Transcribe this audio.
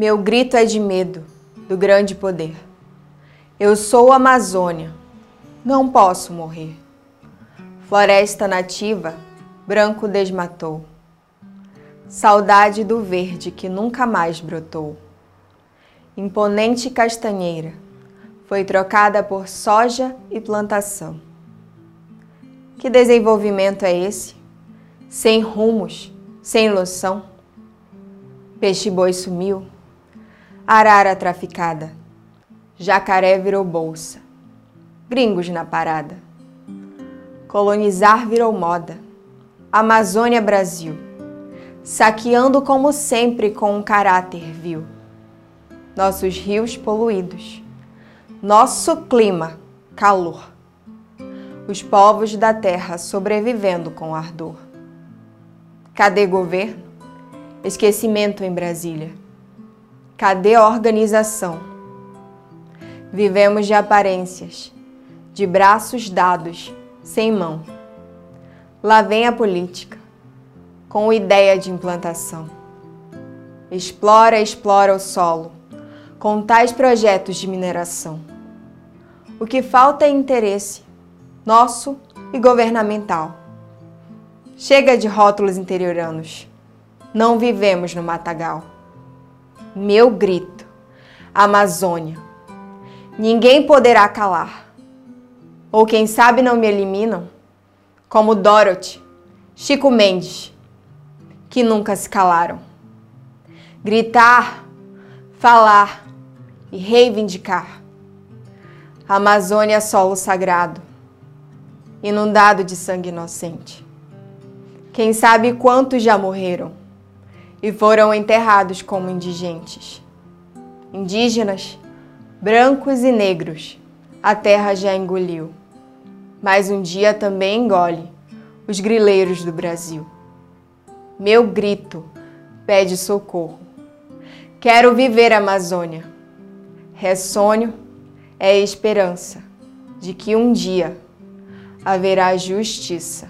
Meu grito é de medo do grande poder. Eu sou Amazônia, não posso morrer. Floresta nativa, branco desmatou. Saudade do verde que nunca mais brotou. Imponente castanheira foi trocada por soja e plantação. Que desenvolvimento é esse? Sem rumos, sem loção. Peixe-boi sumiu, arara traficada, jacaré virou bolsa, gringos na parada. Colonizar virou moda, Amazônia Brasil, saqueando como sempre com um caráter vil. Nossos rios poluídos, nosso clima, calor. Os povos da terra sobrevivendo com ardor. Cadê governo? Esquecimento em Brasília. Cadê a organização? Vivemos de aparências, de braços dados, sem mão. Lá vem a política, com ideia de implantação. Explora, explora o solo, com tais projetos de mineração. O que falta é interesse, nosso e governamental. Chega de rótulos interioranos não vivemos no matagal. Meu grito, Amazônia. Ninguém poderá calar. Ou quem sabe não me eliminam, como Dorothy, Chico Mendes, que nunca se calaram. Gritar, falar e reivindicar. Amazônia é solo sagrado, inundado de sangue inocente. Quem sabe quantos já morreram? E foram enterrados como indigentes. Indígenas, brancos e negros, a terra já engoliu. Mas um dia também engole os grileiros do Brasil. Meu grito pede socorro. Quero viver a Amazônia. Ressônio é esperança de que um dia haverá justiça.